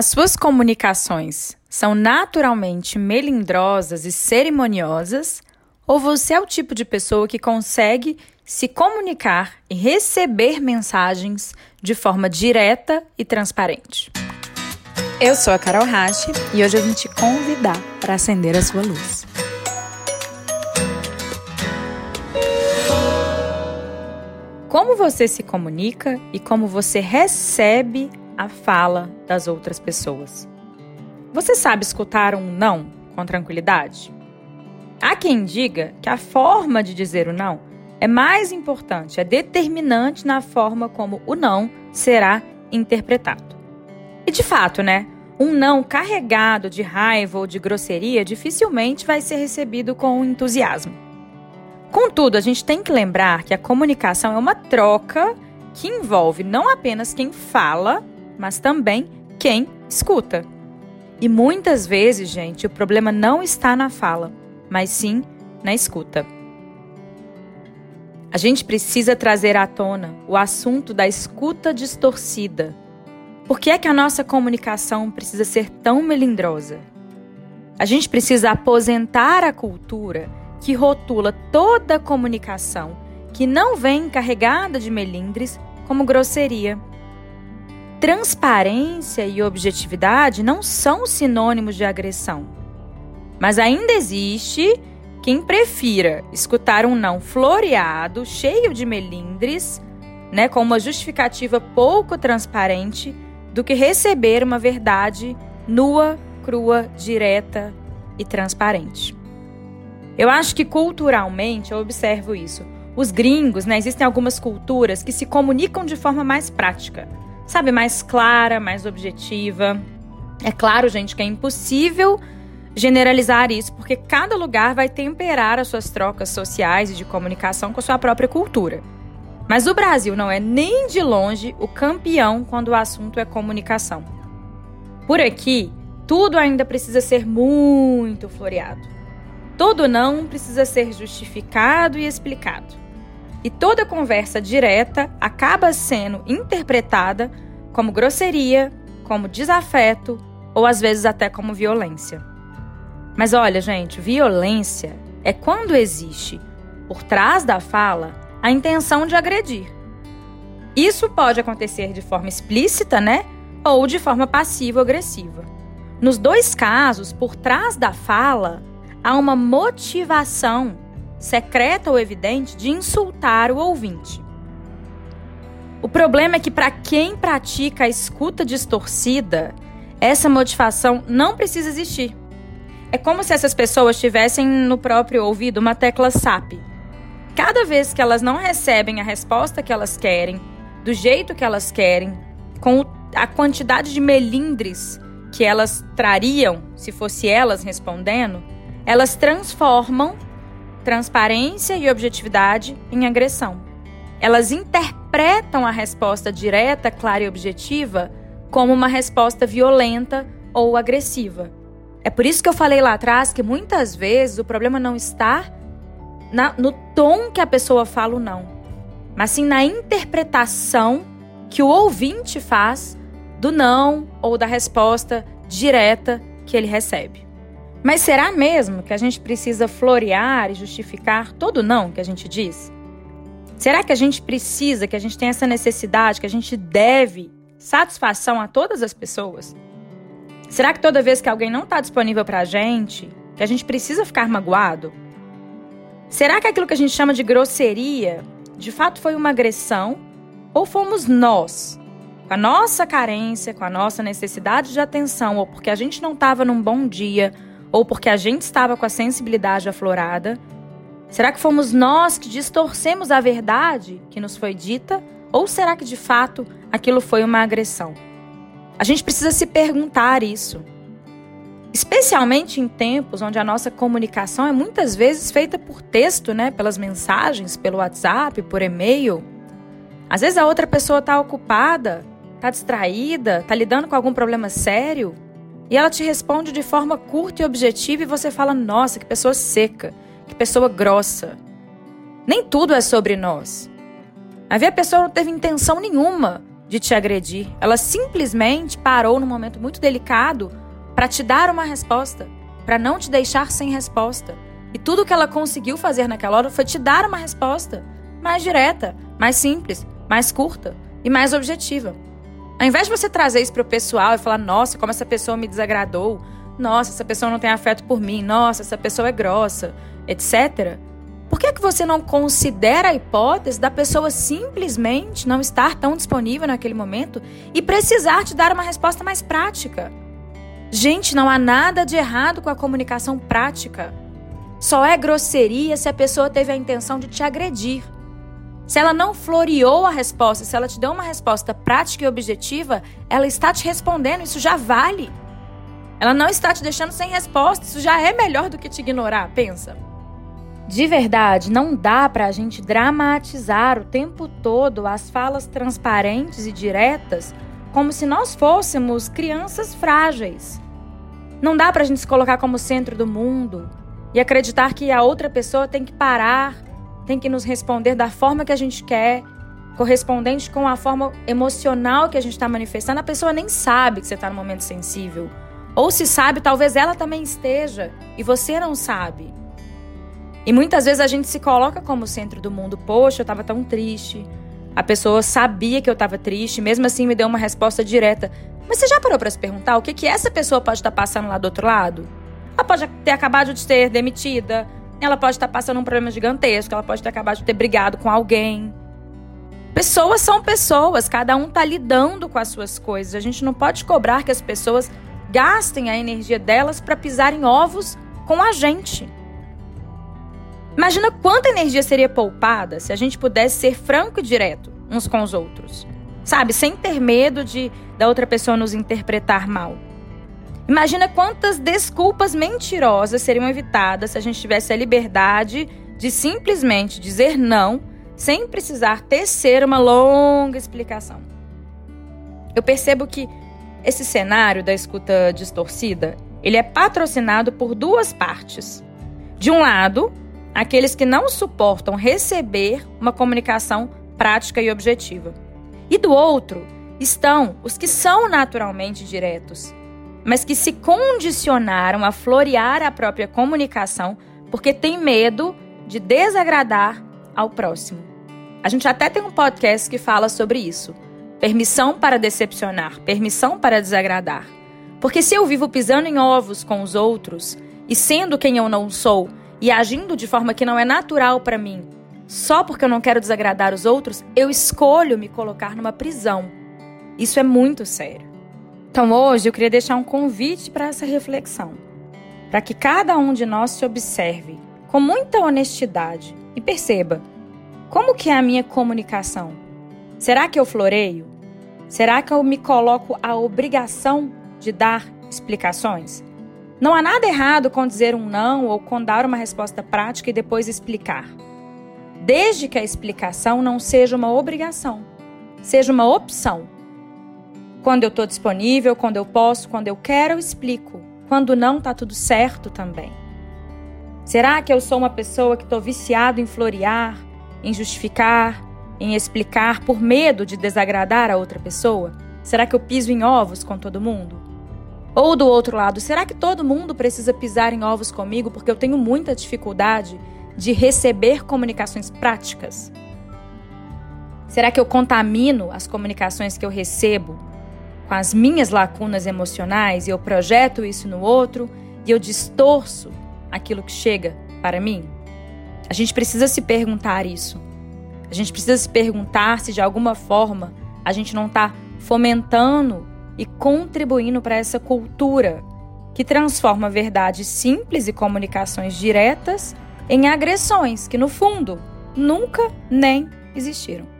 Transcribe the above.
As suas comunicações são naturalmente melindrosas e cerimoniosas? Ou você é o tipo de pessoa que consegue se comunicar e receber mensagens de forma direta e transparente? Eu sou a Carol Rache e hoje eu vim te convidar para acender a sua luz. Como você se comunica e como você recebe a fala das outras pessoas. Você sabe escutar um não com tranquilidade? Há quem diga que a forma de dizer o não é mais importante, é determinante na forma como o não será interpretado. E de fato, né? Um não carregado de raiva ou de grosseria dificilmente vai ser recebido com entusiasmo. Contudo, a gente tem que lembrar que a comunicação é uma troca que envolve não apenas quem fala, mas também quem escuta. E muitas vezes, gente, o problema não está na fala, mas sim na escuta. A gente precisa trazer à tona o assunto da escuta distorcida. Por que é que a nossa comunicação precisa ser tão melindrosa? A gente precisa aposentar a cultura que rotula toda comunicação que não vem carregada de melindres como grosseria Transparência e objetividade não são sinônimos de agressão. Mas ainda existe quem prefira escutar um não floreado, cheio de melindres, né, com uma justificativa pouco transparente, do que receber uma verdade nua, crua, direta e transparente. Eu acho que culturalmente eu observo isso. Os gringos, né, existem algumas culturas que se comunicam de forma mais prática sabe, mais clara, mais objetiva. É claro, gente, que é impossível generalizar isso, porque cada lugar vai temperar as suas trocas sociais e de comunicação com a sua própria cultura. Mas o Brasil não é nem de longe o campeão quando o assunto é comunicação. Por aqui, tudo ainda precisa ser muito floreado. Todo não precisa ser justificado e explicado e toda conversa direta acaba sendo interpretada como grosseria, como desafeto ou às vezes até como violência. Mas olha, gente, violência é quando existe por trás da fala a intenção de agredir. Isso pode acontecer de forma explícita, né? Ou de forma passiva-agressiva. Nos dois casos, por trás da fala, há uma motivação secreta ou evidente de insultar o ouvinte. O problema é que, para quem pratica a escuta distorcida, essa motivação não precisa existir. É como se essas pessoas tivessem no próprio ouvido uma tecla SAP. Cada vez que elas não recebem a resposta que elas querem, do jeito que elas querem, com a quantidade de melindres que elas trariam se fosse elas respondendo, elas transformam transparência e objetividade em agressão. Elas interpretam a resposta direta, clara e objetiva como uma resposta violenta ou agressiva. É por isso que eu falei lá atrás que muitas vezes o problema não está na, no tom que a pessoa fala ou não, mas sim na interpretação que o ouvinte faz do não ou da resposta direta que ele recebe. Mas será mesmo que a gente precisa florear e justificar todo não que a gente diz? Será que a gente precisa, que a gente tem essa necessidade, que a gente deve satisfação a todas as pessoas? Será que toda vez que alguém não está disponível para a gente, que a gente precisa ficar magoado? Será que aquilo que a gente chama de grosseria, de fato foi uma agressão? Ou fomos nós, com a nossa carência, com a nossa necessidade de atenção, ou porque a gente não estava num bom dia, ou porque a gente estava com a sensibilidade aflorada? Será que fomos nós que distorcemos a verdade que nos foi dita? Ou será que de fato aquilo foi uma agressão? A gente precisa se perguntar isso. Especialmente em tempos onde a nossa comunicação é muitas vezes feita por texto, né? Pelas mensagens, pelo WhatsApp, por e-mail. Às vezes a outra pessoa está ocupada, está distraída, está lidando com algum problema sério e ela te responde de forma curta e objetiva e você fala: nossa, que pessoa seca, que pessoa grossa. Nem tudo é sobre nós. Vezes a pessoa não teve intenção nenhuma de te agredir. Ela simplesmente parou num momento muito delicado para te dar uma resposta, para não te deixar sem resposta. E tudo que ela conseguiu fazer naquela hora foi te dar uma resposta mais direta, mais simples, mais curta e mais objetiva. Ao invés de você trazer isso para o pessoal e falar, nossa, como essa pessoa me desagradou, nossa, essa pessoa não tem afeto por mim, nossa, essa pessoa é grossa, etc. Por que, é que você não considera a hipótese da pessoa simplesmente não estar tão disponível naquele momento e precisar te dar uma resposta mais prática? Gente, não há nada de errado com a comunicação prática. Só é grosseria se a pessoa teve a intenção de te agredir. Se ela não floreou a resposta, se ela te deu uma resposta prática e objetiva, ela está te respondendo, isso já vale. Ela não está te deixando sem resposta, isso já é melhor do que te ignorar, pensa. De verdade, não dá para a gente dramatizar o tempo todo as falas transparentes e diretas como se nós fôssemos crianças frágeis. Não dá para a gente se colocar como centro do mundo e acreditar que a outra pessoa tem que parar tem que nos responder da forma que a gente quer, correspondente com a forma emocional que a gente está manifestando. A pessoa nem sabe que você está no momento sensível. Ou se sabe, talvez ela também esteja e você não sabe. E muitas vezes a gente se coloca como centro do mundo. Poxa, eu estava tão triste. A pessoa sabia que eu estava triste, mesmo assim me deu uma resposta direta. Mas você já parou para se perguntar o que, que essa pessoa pode estar tá passando lá do outro lado? Ela pode ter acabado de ser demitida, ela pode estar passando um problema gigantesco, ela pode ter acabado de ter brigado com alguém. Pessoas são pessoas, cada um está lidando com as suas coisas. A gente não pode cobrar que as pessoas gastem a energia delas para pisar em ovos com a gente. Imagina quanta energia seria poupada se a gente pudesse ser franco e direto uns com os outros. Sabe, sem ter medo de da outra pessoa nos interpretar mal. Imagina quantas desculpas mentirosas seriam evitadas se a gente tivesse a liberdade de simplesmente dizer não sem precisar tecer uma longa explicação. Eu percebo que esse cenário da escuta distorcida, ele é patrocinado por duas partes. De um lado, aqueles que não suportam receber uma comunicação prática e objetiva. E do outro, estão os que são naturalmente diretos, mas que se condicionaram a florear a própria comunicação porque tem medo de desagradar ao próximo. A gente até tem um podcast que fala sobre isso. Permissão para decepcionar, permissão para desagradar. Porque se eu vivo pisando em ovos com os outros e sendo quem eu não sou e agindo de forma que não é natural para mim, só porque eu não quero desagradar os outros, eu escolho me colocar numa prisão. Isso é muito sério. Então hoje eu queria deixar um convite para essa reflexão, para que cada um de nós se observe com muita honestidade e perceba como que é a minha comunicação. Será que eu floreio? Será que eu me coloco a obrigação de dar explicações? Não há nada errado com dizer um não ou com dar uma resposta prática e depois explicar. Desde que a explicação não seja uma obrigação, seja uma opção quando eu estou disponível, quando eu posso, quando eu quero, eu explico. Quando não, está tudo certo também. Será que eu sou uma pessoa que estou viciado em florear, em justificar, em explicar por medo de desagradar a outra pessoa? Será que eu piso em ovos com todo mundo? Ou do outro lado, será que todo mundo precisa pisar em ovos comigo porque eu tenho muita dificuldade de receber comunicações práticas? Será que eu contamino as comunicações que eu recebo com as minhas lacunas emocionais e eu projeto isso no outro e eu distorço aquilo que chega para mim? A gente precisa se perguntar isso. A gente precisa se perguntar se de alguma forma a gente não está fomentando e contribuindo para essa cultura que transforma verdades simples e comunicações diretas em agressões que, no fundo, nunca nem existiram.